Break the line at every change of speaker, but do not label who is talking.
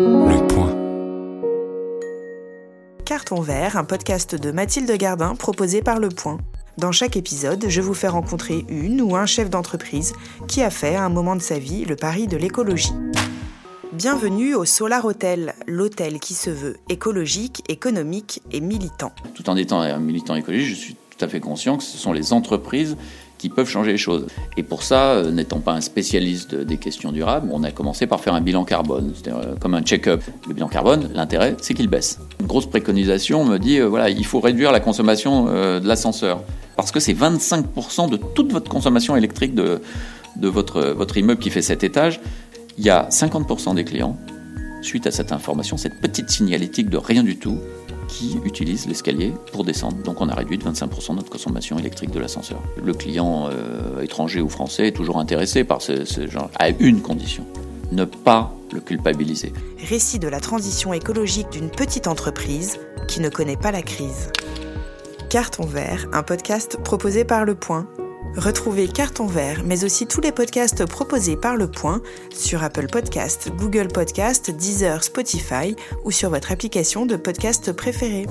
Le point.
Carton vert, un podcast de Mathilde Gardin proposé par Le Point. Dans chaque épisode, je vous fais rencontrer une ou un chef d'entreprise qui a fait à un moment de sa vie le pari de l'écologie. Bienvenue au Solar Hotel, l'hôtel qui se veut écologique, économique et militant.
Tout en étant un militant écologique, je suis tout à fait conscient que ce sont les entreprises qui peuvent changer les choses. Et pour ça, euh, n'étant pas un spécialiste des questions durables, on a commencé par faire un bilan carbone, c'est-à-dire euh, comme un check-up. Le bilan carbone, l'intérêt, c'est qu'il baisse. Une grosse préconisation me dit, euh, voilà, il faut réduire la consommation de l'ascenseur, parce que c'est 25% de toute votre consommation électrique de, votre, votre immeuble qui fait cet étage. Il y a 50% des clients, suite à cette information, cette petite signalétique de rien du tout, qui utilisent l'escalier pour descendre. Donc on a réduit de 25% notre consommation électrique de l'ascenseur. Le client euh, étranger ou français est toujours intéressé par ce, ce genre, à une condition, ne pas le culpabiliser.
Récit de la transition écologique d'une petite entreprise qui ne connaît pas la crise. Carton vert, un podcast proposé par Le Point Retrouvez Carton Vert, mais aussi tous les podcasts proposés par Le Point sur Apple Podcast, Google Podcast, Deezer, Spotify ou sur votre application de podcast préférée.